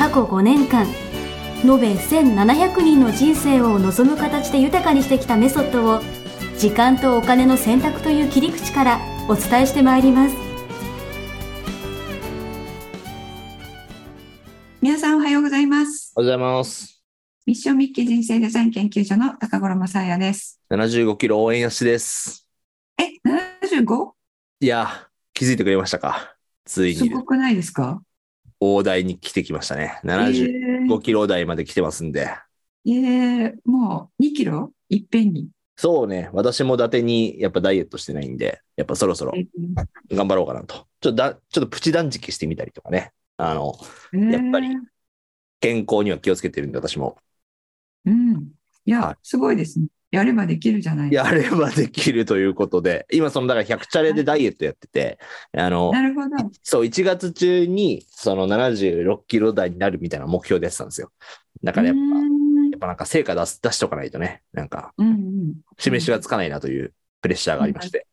過去5年間延べ1700人の人生を望む形で豊かにしてきたメソッドを時間とお金の選択という切り口からお伝えしてまいります皆さんおはようございます。おはようございます。ミッションミッキー人生デザイン研究所の高頃正也です。75キロ応援足です。え、75? いや、気づいてくれましたか？ついすにごくないですか？大台に来てきましたね。え75ーキロ台まで来てますんで。えーもう2キロ？いっぺんに？そうね、私も伊達にやっぱダイエットしてないんで、やっぱそろそろ頑張ろうかなと。ちょっとだ、ちょっとプチ断食してみたりとかね。あの、やっぱりえー健康には気をつけてるんで、私も。うん。いや、はいすごいですね。やればできるじゃないですか。やればできるということで、今その、だから100チャレでダイエットやってて、あの、なるほど。そう、1月中にその76キロ台になるみたいな目標でやってたんですよ。だからやっぱ、うんやっぱなんか成果出す出しとかないとね、なんかうんうん。示しがつかないなというプレッシャーがありまして。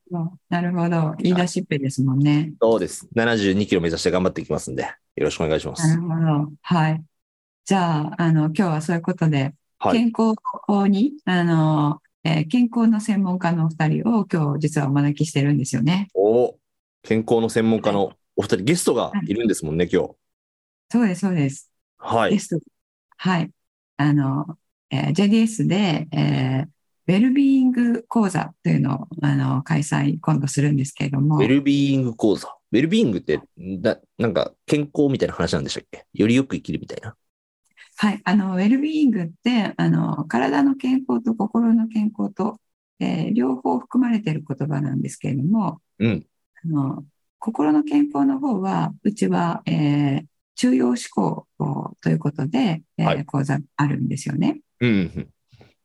なるほど。言い出しっぺですもんね。そうです。72キロ目指して頑張っていきますんで、よろしくお願いしますなる。ほど。はい。じゃあ、あの、今日はそういうことで、はい。健康に、あの、えー健康の専門家のお二人を今日実はお招きしてるんですよね。お健康の専門家のお二人、ゲストがいるんですもんね、今日。そうです、そうです。はい。ゲスト。はい。あの、えー JDS で、えーウェルビーイング講座というのを、あの、開催今度するんですけれどもウェ、ルビーイング講座。ウェルビーイングって、だなんか健康みたいな話なんでしたっけ？よりよく生きるみたいな。はい。あの、ウェルビーイングって、あの、体の健康と心の健康と、えー両方含まれている言葉なんですけれども、うん。あの、心の健康の方は、うちは、えー中庸思考ということで、えーはい講座あるんですよね。うんうん。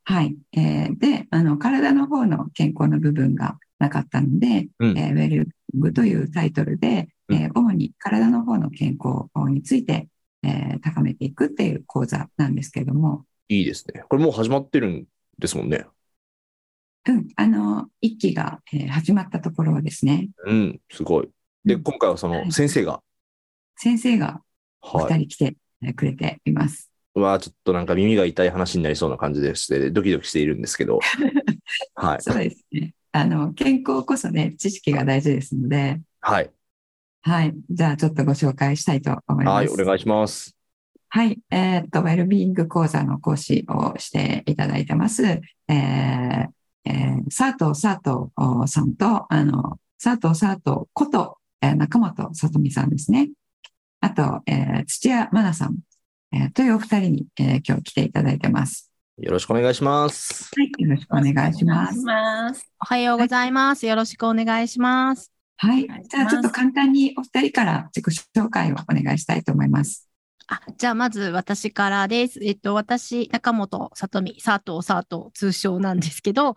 はい。えーで、あの、体の方の健康の部分がなかったので、うんえーウェルビーイングというタイトルで、えー主に体の方の健康について、えー高めていくっていう講座なんですけれども、いいですね。これもう始まってるんですもんね。うん、あの、一期が、えー始まったところはですね、うん、すごい。で、うん今回はそのはい先生が、先生がおはい二。人来てえーくれています。うわちょっとなんか耳が痛い話になりそうな感じでして、ドキドキしているんですけど。はい。そうですね。あの、健康こそね、知識が大事ですので、はい。はい。じゃあ、ちょっとご紹介したいと思います。はい、お願いします。はい。えーっと、ウェルビーイング講座の講師をしていただいてます。えーえー佐藤佐藤さんと、あの、佐藤佐藤こと、えー中本さとみさんですね。あと、えー土屋真奈さん、えーというお二人に、えー今日来ていただいてます。よろしくお願いします。はい。よろしくお願いし。ます。おはようございます。よろしくお願いします。はいじゃあ、ちょっと簡単にお二人から自己紹介をお願いしたいと思います。あ、じゃあまず私からです。えっと、私、中本さとみ、佐藤佐藤通称なんですけど、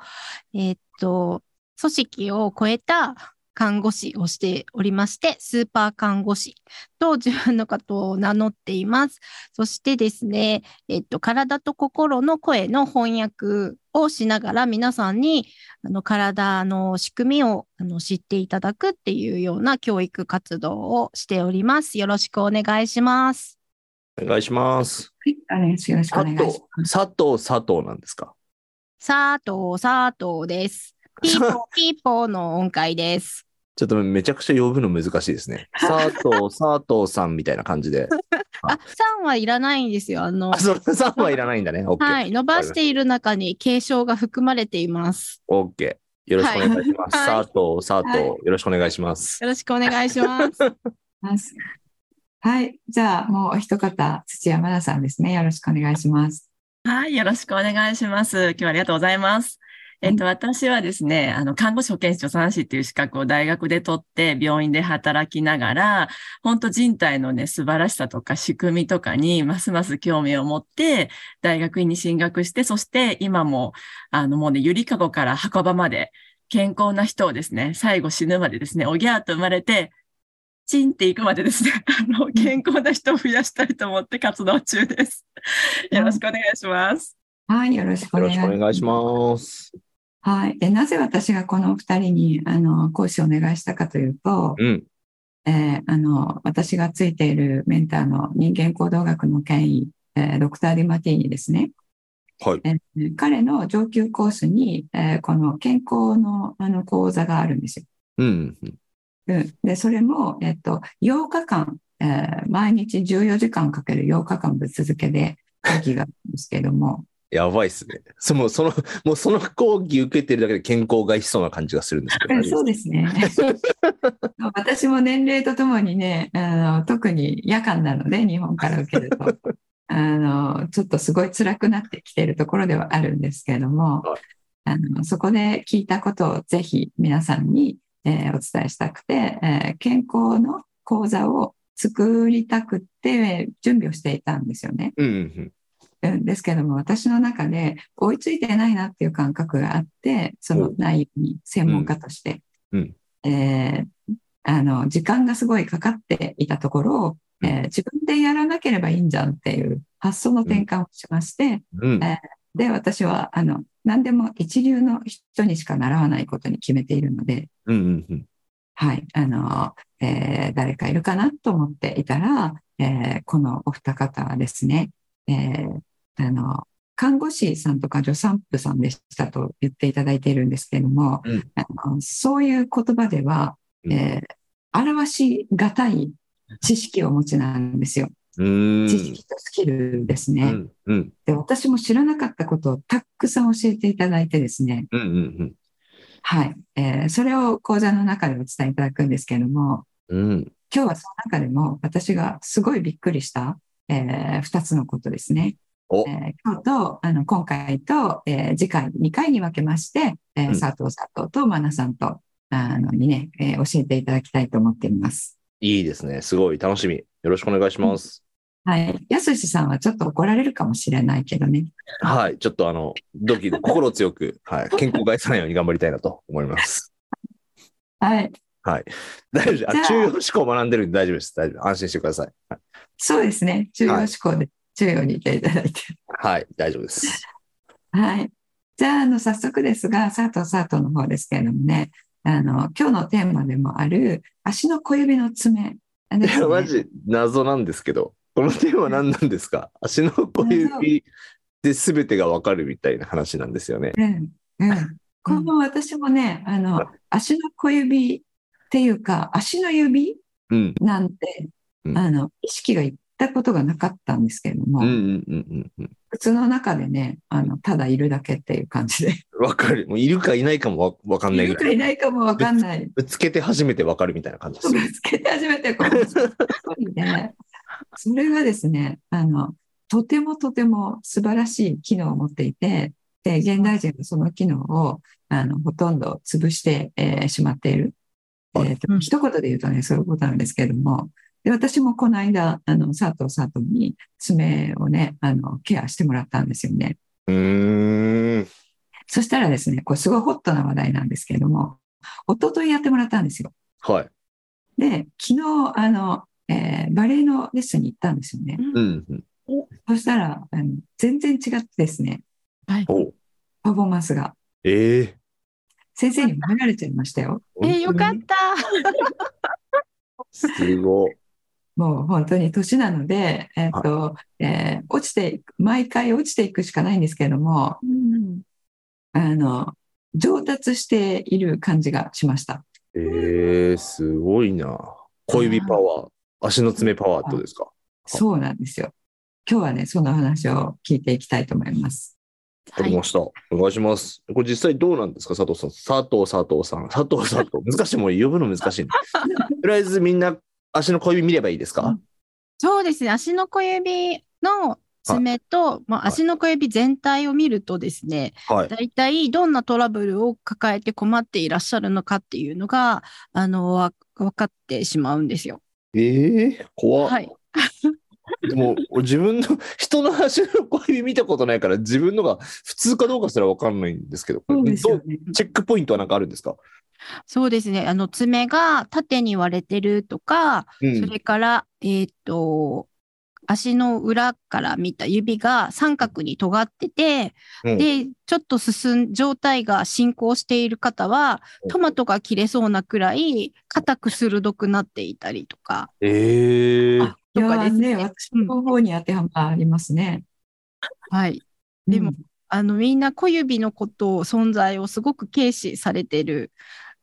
えっと、組織を超えた看護師をしておりまして、スーパー看護師と自分のことを名乗っています。そしてですね、えっと、体と心の声の翻訳をしながら皆さんにあの体の仕組みをあの知っていただくっていうような教育活動をしております。よろしくお願いします。お願いします。はい。よろしくお佐願いし藤ます。、佐藤、佐藤なんですか？佐藤佐藤です。ピーポーピーポーの音階です。ちょっとめちゃくちゃ呼ぶの難しいですね。佐藤、佐藤さんみたいな感じで。あ、さんはいらないんですよ。あのあ、、それさんはいらないんだね。オッケー。はい、伸ばしている中に継承が含まれています。オッケー。よろしくお願いします。はい佐藤、佐藤、はいよろしくお願いします。よろしくお願いします。はい。じゃあ、もうお一方、土屋真奈さんですね。よろしくお願いします。はい、よろしくお願いします。今日はありがとうございます。えっと、私はですね、あの、看護師保健師助産師っていう資格を大学で取って病院で働きながら、本当人体のね、素晴らしさとか仕組みとかにますます興味を持って、大学院に進学して、そして今も、あの、もうね、ゆりかごから墓場まで健康な人をですね、最後死ぬまでですね、おぎゃーと生まれて、チンっていくまでですね、あの、健康な人を増やしたいと思って活動中です。よろしくお願いします。はい、よろしくおよ願いろしくお願いします。はい。で、なぜ私がこのお二人に、あの、講師をお願いしたかというと、うん。えーあの、私がついているメンターの人間行動学の権威、えードクター・ディマティーニですね。はい。えー彼の上級コースに、えーこの健康のあの講座があるんですよ。うん。うんうん、で、それも、えっと、8日間、えー毎日14時間かける8日間ぶっ続けで講義があるんですけども、やばいっすね。その、その、もうその講義受けてるだけで健康を害しそうな感じがするんですけど。うんそうですね。私も年齢とともにね、あの特に夜間なので、日本から受けると、あのちょっとすごい辛くなってきているところではあるんですけれども、はいあのそこで聞いたことをぜひ皆さんに、えーお伝えしたくて、えー健康の講座を作りたくて準備をしていたんですよね。うんうんうんですけども、私の中で追いついてないなっていう感覚があって、その内容に専門家として、うん。えーあの、時間がすごいかかっていたところ、えー自分でやらなければいいんじゃんっていう発想の転換をしまして。えで、私は、あの、何でも一流の人にしか習わないことに決めているので、うんうんうん。はい、あの、えー誰かいるかなと思っていたら、えーこのお二方はですね、えーあの、看護師さんとか助産婦さんでしたと言っていただいているんですけれども、うんあのそういう言葉では、うんえー表しがたい知識をお持ちなんですよ。知識とスキルですね。うんうんで、私も知らなかったことをたくさん教えていただいてですね、うんうんはい、えーそれを講座の中でお伝えいただくんですけれども、うん。うん。今日はその中でも私がすごいびっくりした、えー、2つのことですね。おえー今日とあの今回と、えー次回2回に分けまして、えーうん佐藤佐藤とマナさんとあのにね、えー教えていただきたいと思っています。いいですね。すごい楽しみ。よろしくお願いします。はい。やすしさんはちょっと怒られるかもしれないけどね。はい。ちょっとあの、ドキドキ、心強く、はい。健康害さないように頑張りたいなと思います。はい。大丈夫。あ中央思考を学んでるんで大丈夫です。大丈夫。安心してください。はいそうですね。重要思考で重要にいていただいて。はい。大丈夫です。はい。じゃあ、あの、早速ですが、佐藤佐藤の方ですけれどもね、あの、今日のテーマでもある、足の小指の爪ね。や、マジ謎なんですけど、このテーマは何なんですか？足の小指で全てがわかるみたいな話なんですよね。うん。うん。この私もね、あの、足の小指っていうか、足の指うん。なんて、うんあの、意識がいったことがなかったんですけれども、うんうんうんうんうん。靴の中でね、あの、ただいるだけっていう感じで、わかる。もういるかいないかもわわかんないいるかぐらい。いないかもわかんない。ぶつけて初めてわかるみたいな感じですぶ。つけて初めてこう、で、それがですね、あの、とてもとても素晴らしい機能を持っていて、で、現代人はその機能を、あの、ほとんど潰して、えーしまっている。はいえーとうん一言で言うとね、そういうことなんですけれども、で、私もこの間、あの、佐藤佐藤に爪をね、あの、ケアしてもらったんですよね。うーん。そしたらですね、これすごいホットな話題なんですけれども、一昨日やってもらったんですよ。はい。で、昨日、あの、えーバレエのレッスンに行ったんですよね。うんうん。そしたら、あの全然違ってですね、はい。おパフォーマンスが。ええ先生にも流れちゃいましたよ。えーよかった。すごい。もう本当に年なので、えっと、えー落ちていく、毎回落ちていくしかないんですけれども、うんあの、上達している感じがしました。ええすごいな。小指パワー、足の爪パワーってことですか？そうなんですよ。今日はね、その話を聞いていきたいと思います。わかりました。お願いします。これ実際どうなんですか？佐藤さん。佐藤佐藤さん。佐藤佐藤。難しい。もう呼ぶの難しい、ね。とりあえずみんな足の小指見ればいいですか、そうですね。足の小指の爪と、まあ、足の小指全体を見るとですね、はい。大体どんなトラブルを抱えて困っていらっしゃるのかっていうのが、あの、わ分かってしまうんですよ。ええ怖っはい。でも、俺自分の、人の足の小指見たことないから、自分のが普通かどうかすらわかんないんですけど、そうですね。チェックポイントはなんかあるんですか？そうですね。あの、爪が縦に割れてるとか、うん。それから、えっ、と、足の裏から見た指が三角に尖ってて、うん。で、ちょっと進ん、状態が進行している方は、トマトが切れそうなくらい、硬く鋭くなっていたりとか、ええあ、いやとかですね。ね、私の方に当てはまりますね。はい。でもうん。あの、みんな小指のことを、存在をすごく軽視されてる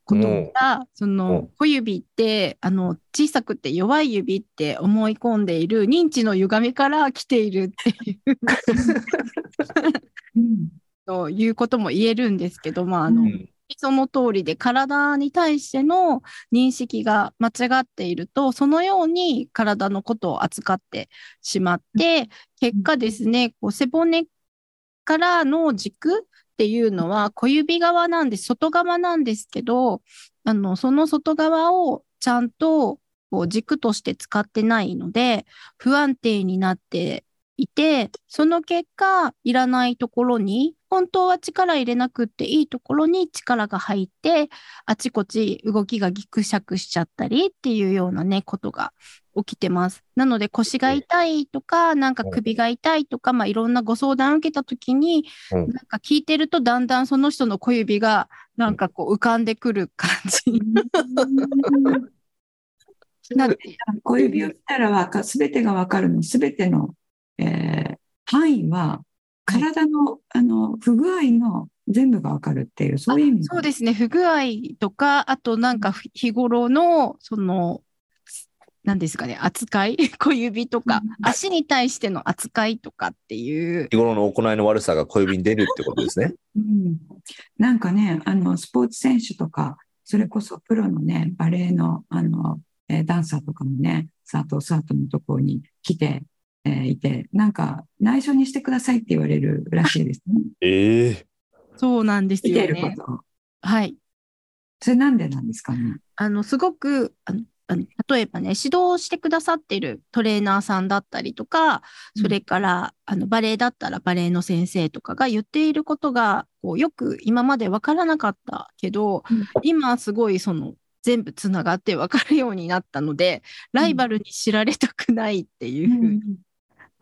ことが、そうん。の小指って、あの、小さくて弱い指って思い込んでいる認知の歪みから来ているっていう。う ん ということも言えるんですけど、まあ、あの、うんその通りで体に対しての認識が間違っていると、そのように体のことを扱ってしまって、結果ですね、こう背骨からの軸っていうのは小指側なんです、外側なんですけど、あの、その外側をちゃんとこう軸として使ってないので、不安定になっていて、その結果、いらないところに、本当は力入れなくっていいところに力が入って、あちこち動きがギクシャクしちゃったりっていうようなね、ことが起きてます。なので腰が痛いとか、なんか首が痛いとか、まあいろんなご相談を受けたときに、うんなんか聞いてるとだんだんその人の小指がなんかこう浮かんでくる感じ。小指を見たらわか、すべてがわかるの、すべての、えー範囲は、体の、あの、不具合の全部がわかるっていう、そういう意味。そうですね。不具合とか、あとなんか日頃の、その、何ですかね、扱い、小指とか、うん足に対しての扱いとかっていう、日頃の行いの悪さが小指に出るってことですね。うんなんかね、あの、スポーツ選手とか、それこそプロのね、バレエの、あの、えーダンサーとかもね、佐藤佐藤のところに来て、えーいて、なんか、内緒にしてくださいって言われるらしいですね。ええそうなんですよ見てるこね。とを。はい。それなんでなんですかね？あの、すごく、あのあの例えばね、指導してくださっているトレーナーさんだったりとか、それから、あの、バレエだったらバレエの先生とかが言っていることが、こう、よく今までわからなかったけど、うん今すごいその、全部つながってわかるようになったので、ライバルに知られたくないっていうふうに、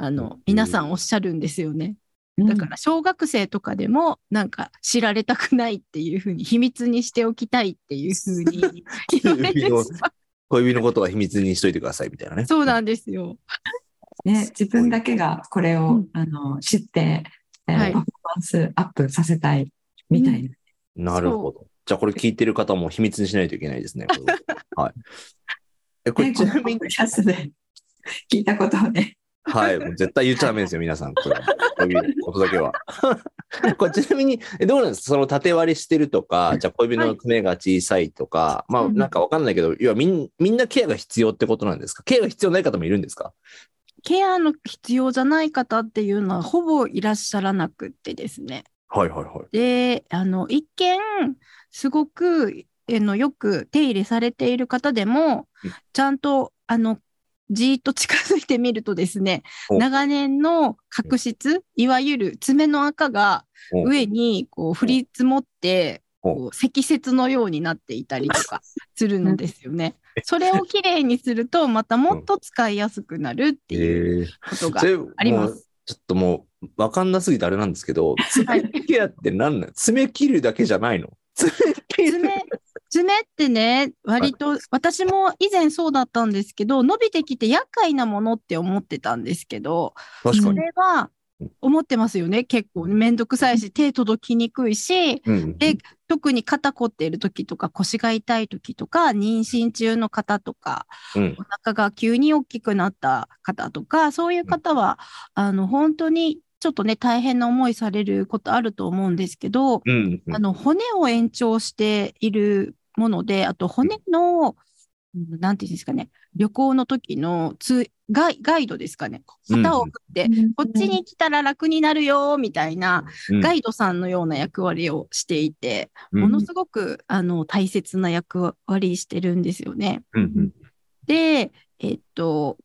あの、皆さんおっしゃるんですよね。だから小学生とかでもなんか知られたくないっていうふうに秘密にしておきたいっていうふうに 小指のことは秘密にしといてくださいみたいなね。そうなんですよ。ね、自分だけがこれを、うんあの知って、えーはいパフォーマンスアップさせたいみたいな。なるほど。じゃあこれ聞いてる方も秘密にしないといけないですね。ははい。え、これねちなみに聞いたことをね。はい。もう絶対言っちゃダメですよ、皆さん。これは。小指のことだけは。これちなみに、えどうなんですか？その縦割りしてるとか、じゃあ小指の爪が小さいとか、まあうんなんかわかんないけど、要はみんみんなケアが必要ってことなんですか？ケアが必要ない方もいるんですか？ケアの必要じゃない方っていうのはほぼいらっしゃらなくってですね。はいはいはい。で、あの、一見、すごく、あの、よく手入れされている方でもうん、ちゃんと、あの、じーっと近づいてみるとですね、お長年の角質、いわゆる爪の赤がお上にこう降り積もって、おこう積雪のようになっていたりとか するんですよね。それをきれいにすると、またもっと使いやすくなるっていうえ。ことがありまもうす。ちょっともう、わかんなすぎてあれなんですけど、爪ケアって何なの爪切るだけじゃないの？爪爪、爪ってね、割と、私も以前そうだったんですけど、伸びてきて厄介なものって思ってたんですけど、そ。れはうん。思ってますよね。結構。めんどくさいし、手届きにくいし、うんで特に肩凝っている時とか腰が痛い時とか、妊娠中の方とか、うん。お腹が急に大きくなった方とか、そういう方は、あの、本当にちょっとね、大変な思いされることあると思うんですけど、うんうん。あの、骨を延長しているもので、あと骨のうんなんていうんですかね、旅行の時のツーガイガイドですかね。旗を振って、こっちに来たら楽になるよ、みたいな、うんガイドさんのような役割をしていて、うんものすごく、あの、大切な役割してるんですよね。うんうんで、えっと、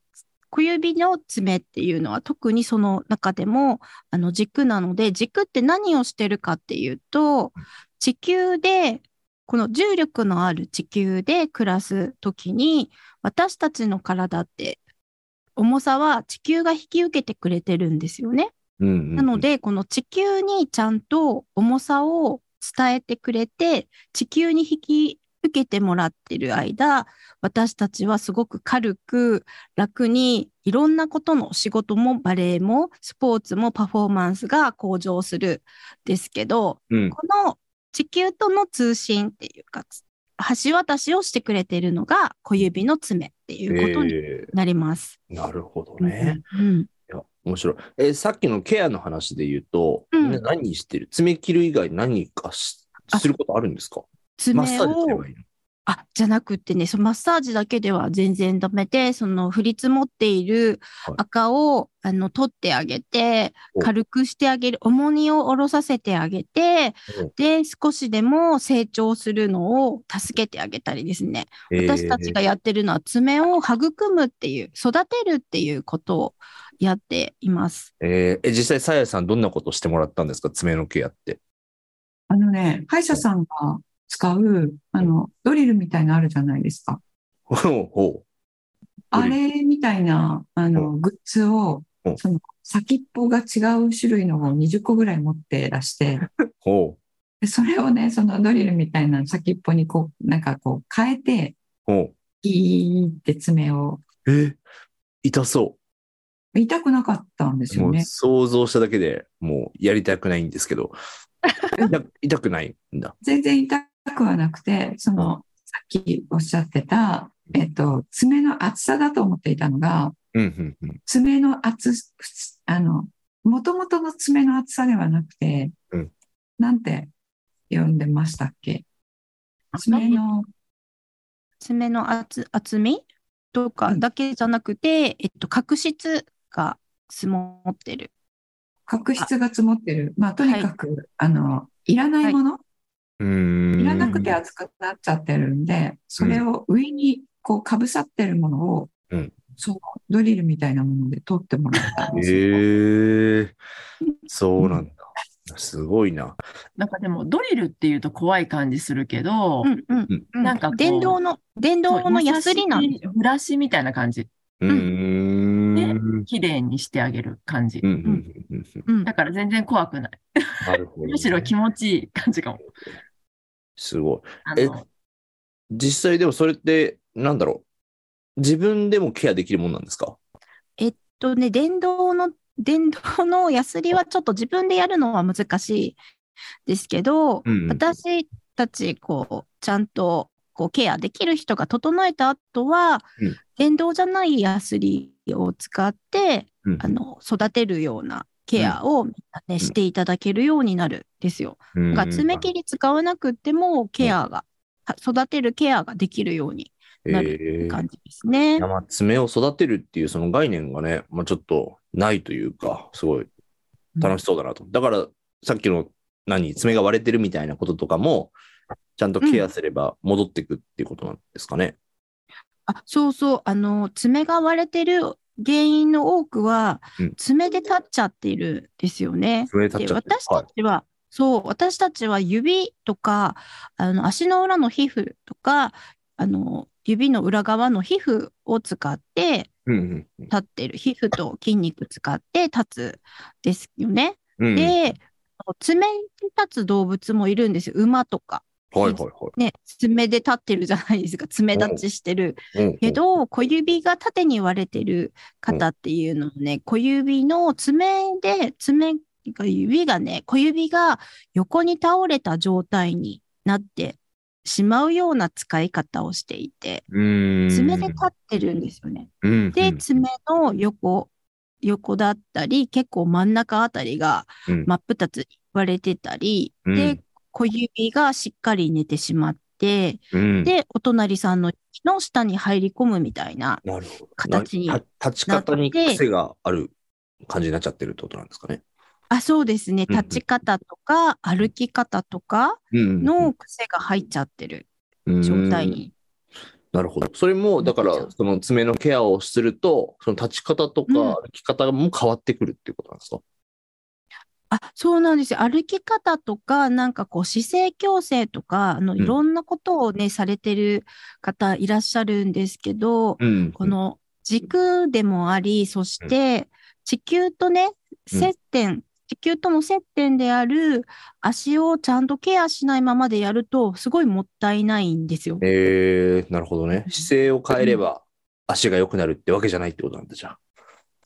小指の爪っていうのは特にその中でもあの軸なので、軸って何をしてるかっていうと、地球で、この重力のある地球で暮らすときに、私たちの体って重さは地球が引き受けてくれてるんですよね。うんうんなので、この地球にちゃんと重さを伝えてくれて、地球に引き受けてもらってる間、私たちはすごく軽く、楽に、いろんなことの仕事もバレエもスポーツもパフォーマンスが向上するですけど、うんこの地球との通信っていうか、橋渡しをしてくれているのが小指の爪っていうことにえなります。ーなるほどね。うんいや、面白い。えーさっきのケアの話で言うと、うんね何してる？爪切る以外何かしあすることあるんですか？爪をマッサージすればいいの？あ、じゃなくってね、そのマッサージだけでは全然ダメで、その降り積もっているはい赤を、あの取ってあげて、お軽くしてあげる、重荷を下ろさせてあげてお、で、少しでも成長するのを助けてあげたりですね。私たちがやってるのは爪を育むっていう、育てるっていうことをやっています。えーえ実際、さやさんどんなことしてもらったんですか？爪のケアって。あのね、歯医者さんが使う、あの、ドリルみたいなのあるじゃないですか。ほうほあれみたいな、あの、グッズをう、んその、先っぽが違う種類のを20個ぐらい持ってらして、それをね、そのドリルみたいな先っぽにこう、なんかこう変えて、ギーって爪を、う。え痛そ痛くなかったんですよね。想像しただけでもうやりたくないんですけど。痛痛くないんだ。全然痛くはなくて、その、さっきおっしゃってた、えっと、爪の厚さだと思っていたのが、うんうんうん。爪の厚す、あの、もともとの爪の厚さではなくて、うんなんて呼んでましたっけ？爪の、爪の厚厚みとかうんだけじゃなくて、えっと、角質が積もってる。角質が積もってる。まあ、とにかく、あの、いらないもの、うーん。いらなくて厚くなっちゃってるんで、それを上にこうかぶさってるものを、うんそのドリルみたいなもので取ってもらったんですよ。ええそうなんだ。すごいな。なんかでもドリルっていうと怖い感じするけど、うんうんうんうんなんか電動の、電動のヤスリなんですよ。ブラシみたいな感じ。うーん。綺麗にしてあげる感じうん。うんうんうんうんうんだから全然怖くない。なるほどね。むしろ気持ちいい感じかも。すごい。え実際でもそれって、なんだろう？自分でもケアできるもんなんですか？えっとね、電動の、電動のヤスリはちょっと自分でやるのは難しいですけど、うんうん。私たち、こう、ちゃんと、こう、ケアできる人が整えた後は、うん。電動じゃないヤスリを使って、うん。あの、育てるようなケアをみんなね、していただけるようになるんですよ。うん。が爪切り使わなくっても、ケアが、は育てるケアができるようになるええ感じですね。いや。まあ爪を育てるっていうその概念がね、まあ、ちょっとないというか、すごい楽しそうだなと。だから、さっきの何、爪が割れてるみたいなこととかも、ちゃんとケアすれば戻っていくっていうことなんですかね。あ、そうそう、あの、爪が割れてる原因の多くはうん、爪で立っちゃっているんですよね。で、私たちは、そう、私たちは指とか、あの、足の裏の皮膚とか、あの、指の裏側の皮膚を使って立ってる、皮膚と筋肉使って立つですよね。うんうん。で、爪で立つ動物もいるんですよ。馬とか。はいはいはい。ね、爪で立ってるじゃないですか。爪立ちしてる。うんけど、小指が縦に割れてる方っていうのはね、小指の爪で、爪が指がね、小指が横に倒れた状態になってしまうような使い方をしていて。爪で立ってるんですよね。うんで、爪の横、横だったり、結構真ん中あたりがうん真っ二つ割れてたり、うんで、小指がしっかり寝てしまって、うん。で、お隣さんの息の下に入り込むみたいな。なるほど。形にな立ち方に癖がある感じになっちゃってるってことなんですかね。あ、そうですね。うんうん立ち方とか歩き方とかうんの癖が入っちゃってるうん状態に。なるほど。それも、だからその爪のケアをすると、その立ち方とかうん歩き方も変わってくるっていうことなんですか、あ、そうなんですよ。歩き方とか、なんかこう姿勢矯正とか、あの、んいろんなことをね、されてる方いらっしゃるんですけど、うんこの軸でもあり、そして地球とね、うん接点、地球との接点である足をちゃんとケアしないままでやると、すごいもったいないんですよ。えー、なるほどね。姿勢を変えれば足が良くなるってわけじゃないってことなんだ、じゃあ。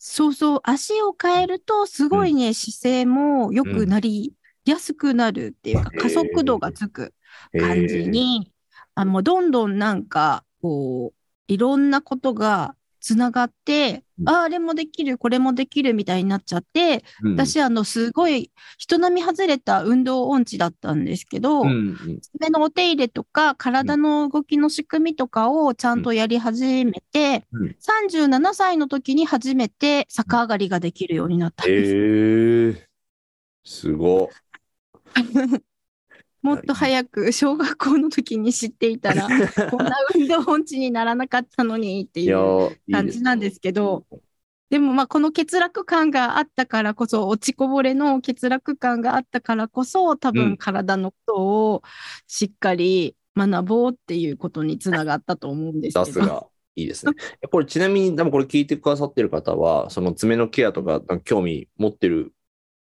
そうそう、足を変えると、すごいね、姿勢も良くなりやすくなるっていうか、へー加速度がつく感じに、あもうどんどんなんか、こう、いろんなことがつながって、うんああれもできる、これもできるみたいになっちゃって、うん、私、あの、すごい人並み外れた運動音痴だったんですけど、うんうん。爪のお手入れとか、体の動きの仕組みとかをちゃんとやり始めて、うん。37歳の時に初めて逆上がりができるようになったんえです。ー、すご もっと早く小学校の時に知っていたら、こんな運動音痴にならなかったのにってい。う感じなんですけど、でもまあこの欠落感があったからこそ、落ちこぼれの欠落感があったからこそ、多うん分体のことをしっかり学ぼうっていうことにつながったと思うんですけど。さすが。いいですね。これちなみに、でもこれ聞いてくださってる方は、その爪のケアとか興味持ってる、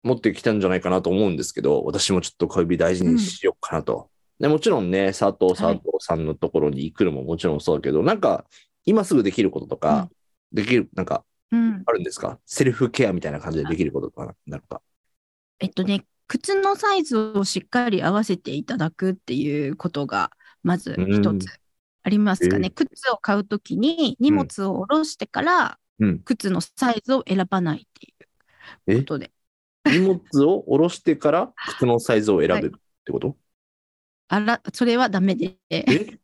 持ってきたんじゃないかなと思うんですけど、私もちょっと小指大事にしようかなと。でもちろんね、佐藤佐藤さんのところに行くのももちろんそうだけど、なんか今すぐできることとか、できる、なんかうん。あるんですか？セルフケアみたいな感じでできることとかなのか。えっとね、靴のサイズをしっかり合わせていただくっていうことが、まず一うんつありますかえね。靴を買うときに荷物を下ろしてから、うん。靴のサイズを選ばないっていうえ？ことで。荷物を下ろしてから靴のサイズを選べるってこと、あら、それはダメで。え？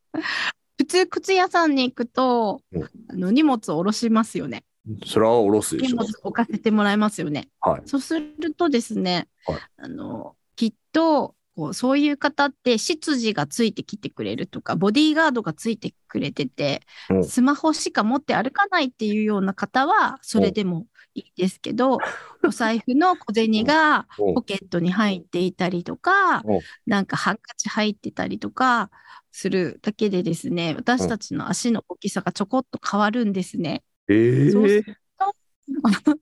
普通、靴屋さんに行くとうん、あの荷物を下ろしますよね。それは下ろすでしょ荷物。置かせてもらいますよね。はい。そうするとですね、はいあの、きっと、こうそういう方って、執事がついてきてくれるとか、ボディーガードがついてくれててう、んスマホしか持って歩かないっていうような方は、それでもいいですけど、お財布の小銭がうん。ポケットに入っていたりとかうん、なんかハンカチ入ってたりとかするだけでですね、私たちの足の大きさがちょこっと変わるんですね。えそうすーると、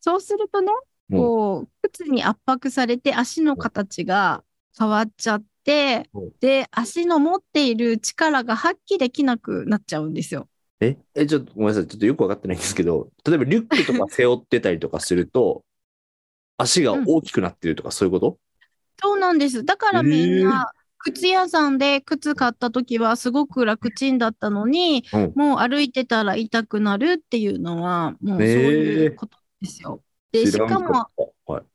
そうするとね、うん。こう、靴に圧迫されて足の形が変わっちゃってうん、で、足の持っている力が発揮できなくなっちゃうんですよ。え、え、ちょっとごめんなさい。ちょっとよくわかってないんですけど、例えばリュックとか背負ってたりとかすると、足が大きくなってるとかそういうこと、そうなんです。だからみんな、靴屋さんで靴買った時はすごく楽ちんだったのに、うんもう歩いてたら痛くなるっていうのは、もうそうへいうことですよ。で、しかも、はい。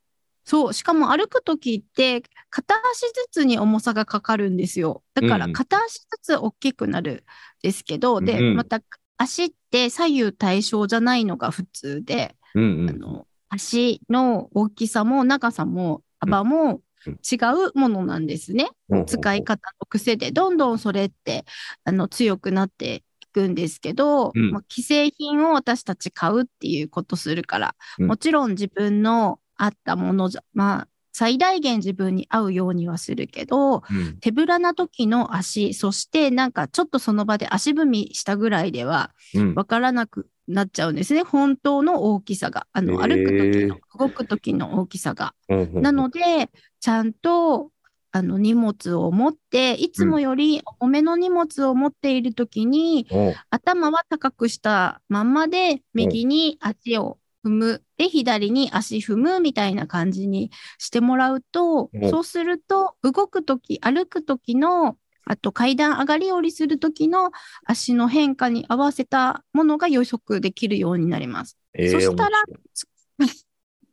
そう、しかも歩くときって、片足ずつに重さがかかるんですよ。だから、うん片足ずつ大きくなるんですけど、で、うんまた、足って左右対称じゃないのが普通で、うんうん。あの、足の大きさも長さも幅もうん違うものなんですね。うん使い方の癖で、どんどんそれって、あの、強くなっていくんですけど、うんまあ、既製品を私たち買うっていうことするから、うんもちろん自分の合ったものじゃ、まあ、最大限自分に合うようにはするけど、うん。手ぶらな時の足、そしてなんかちょっとその場で足踏みしたぐらいではうん。わからなくなっちゃうんですね。本当の大きさが。あの、へー。歩く時の、動く時の大きさが。うんうんなので、ちゃんと、あの、荷物を持って、いつもより重めの荷物を持っている時に、うん。頭は高くしたまんまで、右に足を踏む、で、左に足踏むみたいな感じにしてもらうとうん、そうすると、動くとき、歩くときの、あと階段上がり下りするときの足の変化に合わせたものが予測できるようになります。えーそしたら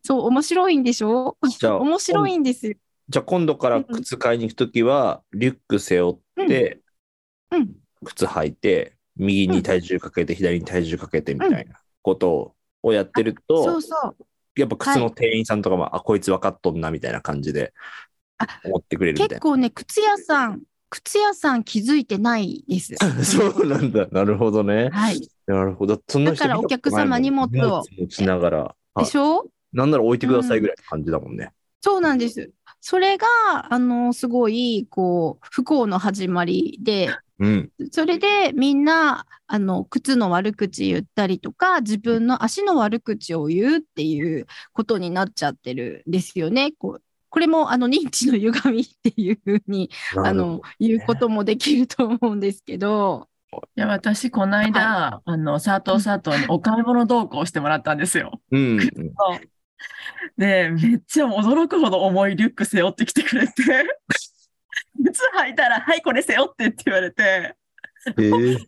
そう、面白いんでしょ？じゃあ 面白いんですよ。じゃあ今度から靴買いに行くときは、リュック背負って、うん。靴履いて、右に体重かけて、左に体重かけてみたいなことをやってると、そうそう。やっぱ靴の店員さんとかも、あ、こいつ分かっとんなみたいな感じであ思ってくれるみたい結構ね、靴屋さん、靴屋さん気づいてないです。な。そうなんだ。なるほどね。はい。なるほど。そんな人だからお客様荷物を持ちながら、はいでしょ？なんなら置いてくださいぐらいの感じだもんね。そうなんです。それが、あの、すごい、こう、不幸の始まりで、うん。それでみんな、あの、靴の悪口言ったりとか、自分の足の悪口を言うっていうことになっちゃってるんですよね。こうこれも、あの、認知の歪みっていうふうに、あなるほの、言うこともできると思うんですけど、いや、私、この間、あの、佐藤佐藤にお買い物同行してもらったんですよ。ど。うん。で、めっちゃ驚くほど重いリュック背負ってきてくれて、靴履いたら、はい、これ背負ってって言われて、えー、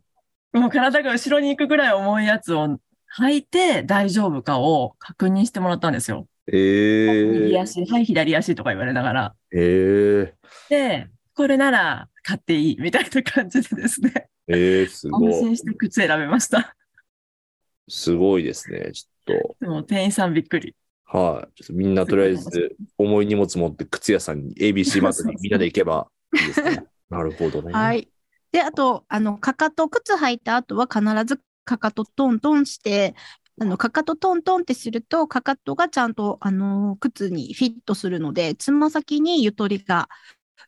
もう体が後ろに行くぐらい重いやつを履いて大丈夫かを確認してもらったんですよ。えー、右足、はい、左足とか言われながら。えー、で、これなら買っていいみたいな感じでですね、えー、すごい。安心して靴選べました。すごいですね。ちょっでも店員さんびっくり。と、はい。ちょっとみんなとりあえず重い荷物持って靴屋さんに ABC マートにみんなで行けばいいですね。なるほどね。はい。で、あと、あの、かかと、靴履いた後は必ずかかとトントンして、あの、かかとトントンってすると、かかとがちゃんと、あの、靴にフィットするので、つま先にゆとりが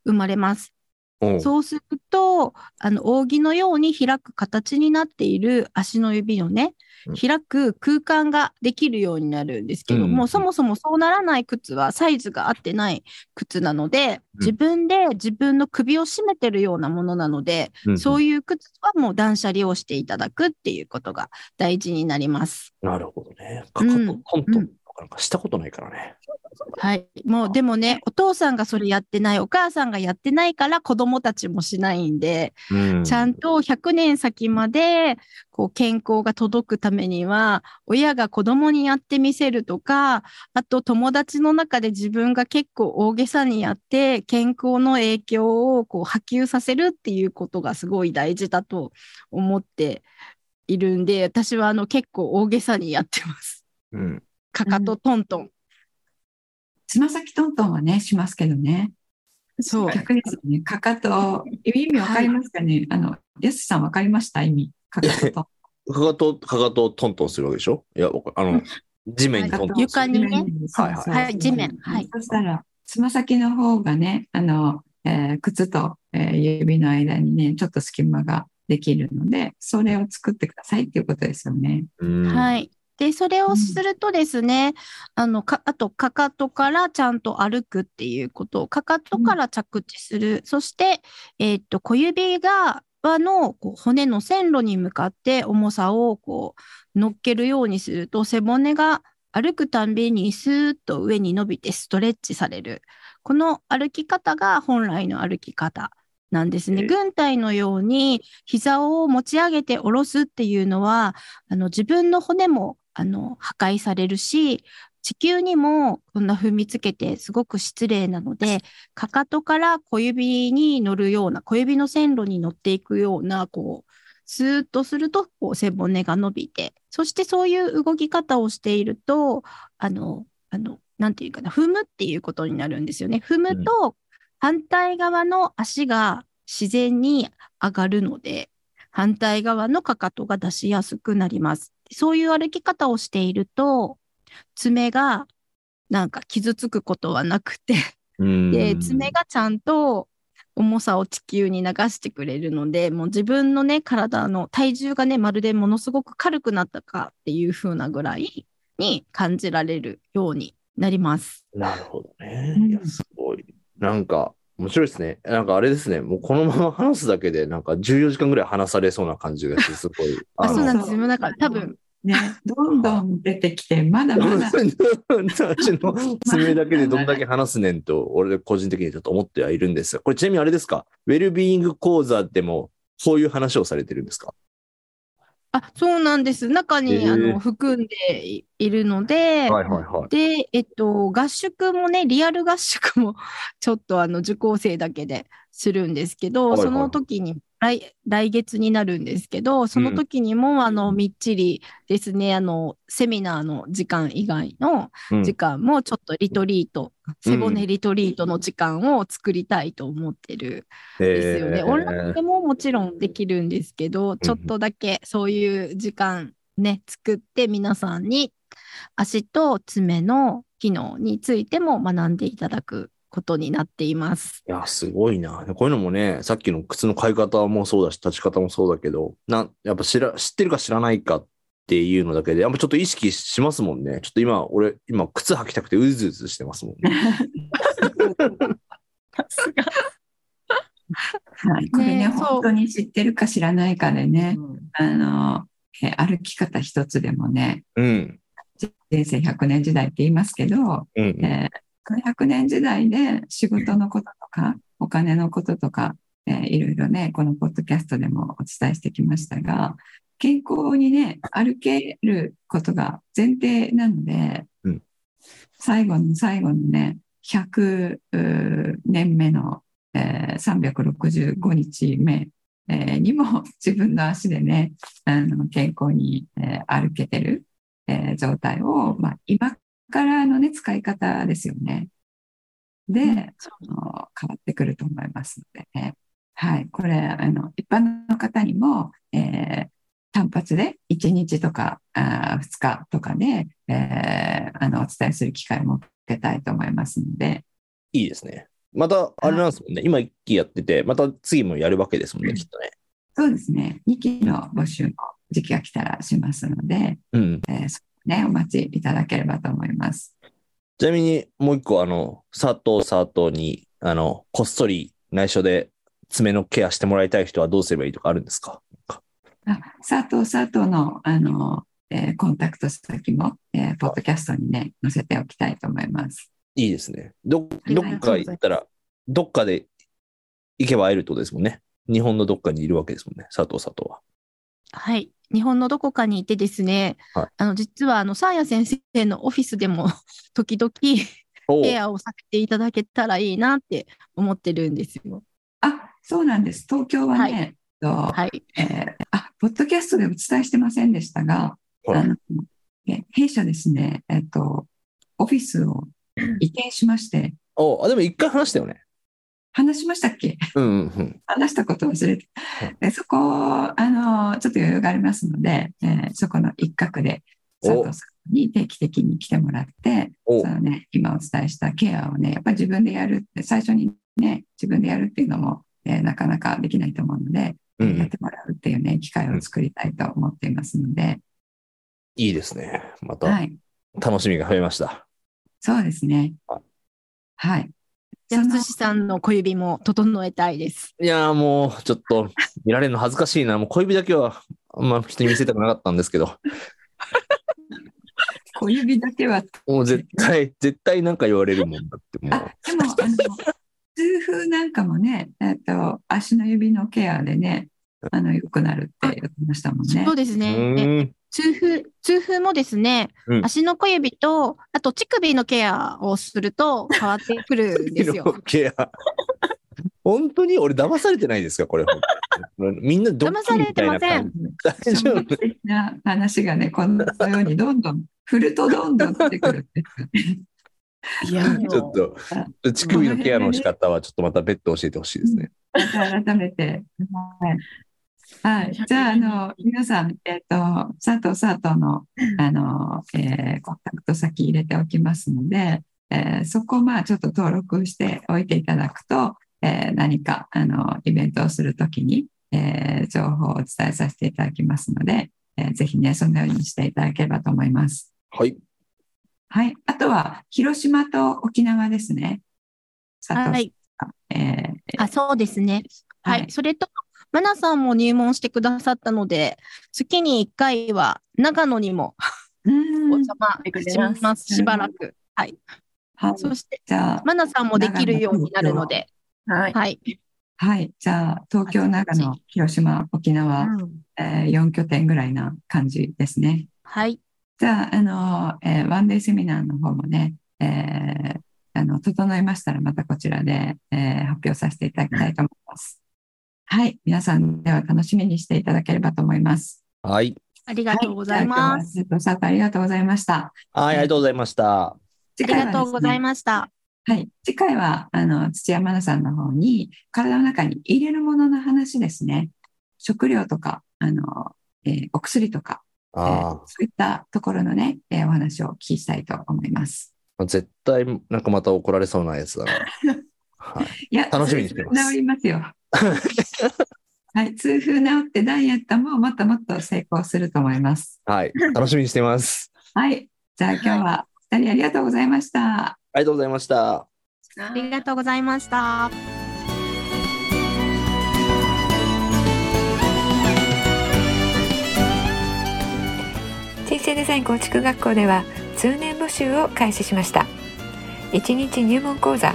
生まれます。う。ん。そうすると、あの、扇のように開く形になっている足の指のねうん、開く空間ができるようになるんですけども、うんそもそもそうならない靴はサイズが合ってない靴なので、うん。自分で自分の首を絞めてるようなものなので、うん。そういう靴はもう断捨離をしていただくっていうことが大事になります。なるほどね。かかと。うんなんかしたことないからね。はい。もうでもね、お父さんがそれやってない、お母さんがやってないから子供たちもしないんで、うん。ちゃんと100年先までこう健康が届くためには、親が子供にやってみせるとか、あと友達の中で自分が結構大げさにやって、健康の影響をこう波及させるっていうことがすごい大事だと思っているんで、私はあの結構大げさにやってます。うん。かかとトントン。つま先トントンはね、しますけどね。そう。逆ですよね。かかと、意味わかりますかね、あの、やすさんわかりました？意味。かかとトン。かかと、かかとをトントンするわけでしょ？いや、あの、地面にトントンする。床にねそうそうはい地面はいそしたら、つま先の方がね、あの、えー靴と、えー指の間にね、ちょっと隙間ができるので、それを作ってくださいっていうことですよね。うん。はい。で、それをするとですね、あの、か、あと、かかとからちゃんと歩くっていうこと、かかとから着地する。そして、えーっと、小指が、側のこう骨の線路に向かって重さをこう乗っけるようにすると背骨が歩くたんびにスーッと上に伸びてストレッチされる。この歩き方が本来の歩き方なんですね。ええ軍隊のように膝を持ち上げて下ろすっていうのは、あの自分の骨もあの破壊されるし、地球にもこんな踏みつけてすごく失礼なので、かかとから小指に乗るような、小指の線路に乗っていくような、こう、スーッとすると、こう背骨が伸びて、そしてそういう動き方をしていると、あの、あの、なんていうかな、踏むっていうことになるんですよね。踏むと、反対側の足が自然に上がるので、反対側のかかとが出しやすくなります。そういう歩き方をしていると、爪がなんか傷つくことはなくて、うんで、爪がちゃんと重さを地球に流してくれるので、もう自分のね、体の体重がね、まるでものすごく軽くなったかっていう風なぐらいに感じられるようになります。なるほどね。うんいや、すごい。なんか、面白いですね。なんかあれですね。もうこのまま話すだけで、なんか14時間ぐらい話されそうな感じがして、すごい。あ、そうなんのですよ。だから多分、ね、どんどん出てきて、まだまだ。私の爪だけでどんだけ話すねんと、俺個人的にちょっと思ってはいるんですが、これちなみにあれですか？ウェルビーイング講座でも、そういう話をされてるんですか？あ、そうなんです。中に、へーあの含んでいいるので、はいはいはい。で、えっと、合宿もね、リアル合宿も ちょっとあの受講生だけでするんですけど、はいはいその時に来来月になるんですけど、その時にも、あの、みっちりですね、あの、セミナーの時間以外のうん。時間もちょっとリトリート、背骨リトリートの時間を作りたいと思ってるんですよね。えー。オンラインでももちろんできるんですけど、ちょっとだけそういう時間ね、作って皆さんに足と爪の機能についても学んでいただくことになっています。いや、すごいな。こういうのもね、さっきの靴の買い方もそうだし、立ち方もそうだけど、なやっぱ知ら知ってるか知らないかっていうのだけで、やっぱちょっと意識しますもんね。ちょっと今、俺、今、靴履きたくてうずうずしてますもんね。さすが。はい、これね本当に知ってるか知らないかでね、うんあの、えー歩き方一つでもね、うん。人生100年時代って言いますけど、うん。えー100年時代で仕事のこととか、お金のこととか、えーいろいろね、このポッドキャストでもお伝えしてきましたが、健康にね、歩けることが前提なので、うん。最後の最後のね、100うー年目の、えー365日目、えーにも自分の足でね、あの健康に、えー歩けてる、えー状態を、まあ、今からのね、使い方ですよね。で、うんあの変わってくると思いますのでね。はい。これ、あの、一般の方にも、えー単発で1日とかあ2日とかで、えーあの、お伝えする機会を設けたいと思いますので、いいですね。また、あれなんですもんね。今1期やってて、また次もやるわけですもんね、きっとね。そうですね。2期の募集も時期が来たらしますので、うん。えーそこね、お待ちいただければと思います。ちなみに、もう一個、あの、佐藤佐藤に、あの、こっそり内緒で爪のケアしてもらいたい人はどうすればいいとかあるんですか？あ佐藤佐藤の、あの、えーコンタクト先も、えーポッドキャストにね、載せておきたいと思います。いいですね。ど、どっか行ったら、どっかで行けば会えるとですもんね。日本のどっかにいるわけですもんね、佐藤佐藤は。はい。日本のどこかにいてですね、はいあの、実は、あの、サーヤ先生のオフィスでも、時々、ケアをさせていただけたらいいなって思ってるんですよ。あ、そうなんです。東京はね、はえっとはい。えーあ、ポッドキャストでお伝えしてませんでしたが、はいあのえ弊社ですね、えっと、オフィスを移転しまして、おあ、でも一回話したよね。話しましたっけ？うんうんうん。話したこと忘れてはい。でそこ、あの、ちょっと余裕がありますので、えーそこの一角で佐藤さんに定期的に来てもらって、おそのね、今お伝えしたケアをね、やっぱり自分でやるって、最初にね、自分でやるっていうのも、えーなかなかできないと思うので、うんうんやってもらうっていうね、機会を作りたいと思っていますので、いいですね。まはたい、楽しみが増えました。そうですねはい。はい。じゃあ、つしさんの小指も整えたいです。いやーもう、ちょっと、見られるの恥ずかしいな。もう小指だけは、あんま人に見せたくなかったんですけど、小指だけは、もう絶対、絶対なんか言われるもんだって、もう。あ、でも、あの、痛風なんかもね、えっと、足の指のケアでね、あの、良くなるって言ってましたもんねそう。ですうね。痛風、痛風もですね、うん足の小指と、あと乳首のケアをすると変わってくるんですよ。ケア。本当に俺騙されてないですか？これ。みんなドッキリみたいな感じ。大丈衝夫？撃的な話がね、このようにどんどん、振るとどんどん出てくるんですよね。いや、ちょっと、乳首のケアの仕方はちょっとまた別途教えてほしいですね。また改めて。はい。はい、じゃあ、あの、皆さん、えっ、と、佐藤佐藤の、あの、えーコンタクト先入れておきますので、えーそこ、まあ、ちょっと登録しておいていただくと、えー何か、あの、イベントをするときに、えー情報をお伝えさせていただきますので、えーぜひね、そのようにしていただければと思います。はい。はい。あとは、広島と沖縄ですね。佐藤さんはい。えーあ、そうですね。はい。はいそれと、マナさんも入門してくださったので、月に1回は長野にもうおん邪魔します。しばらく。はい。はい。そして、じゃあ、マナさんもできるようになるので、はい。はい。はい。じゃあ、東京、長野、広島、沖縄、うんえー4拠点ぐらいな感じですね。はい。じゃあ、あの、えーワンデーセミナーの方もね、えーあの、整いましたらまたこちらで、えー発表させていただきたいと思います。はい。皆さんでは楽しみにしていただければと思います。はい。ありがとうございます。す。佐藤さんありがとうございました。はい、ありがとうございました。ありがとうございまました。す。はい。次回は、あの、土屋真奈さんの方に、体の中に入れるものの話ですね。食料とか、あの、えーお薬とか、えーあそういったところのね、えーお話をお聞きしたいと思います。あ、絶対なんかまた怒られそうなやつだな。はい。いや、楽しみにしてます治りますよ。はい。痛風治ってダイエットももっともっと成功すると思います。はい。楽しみにしてます。はい。じゃあ今日は二人ありがとうございました。ありがとうございました。ありがとうございました。人生デザイン構築学校では通年募集を開始しました1日入門講座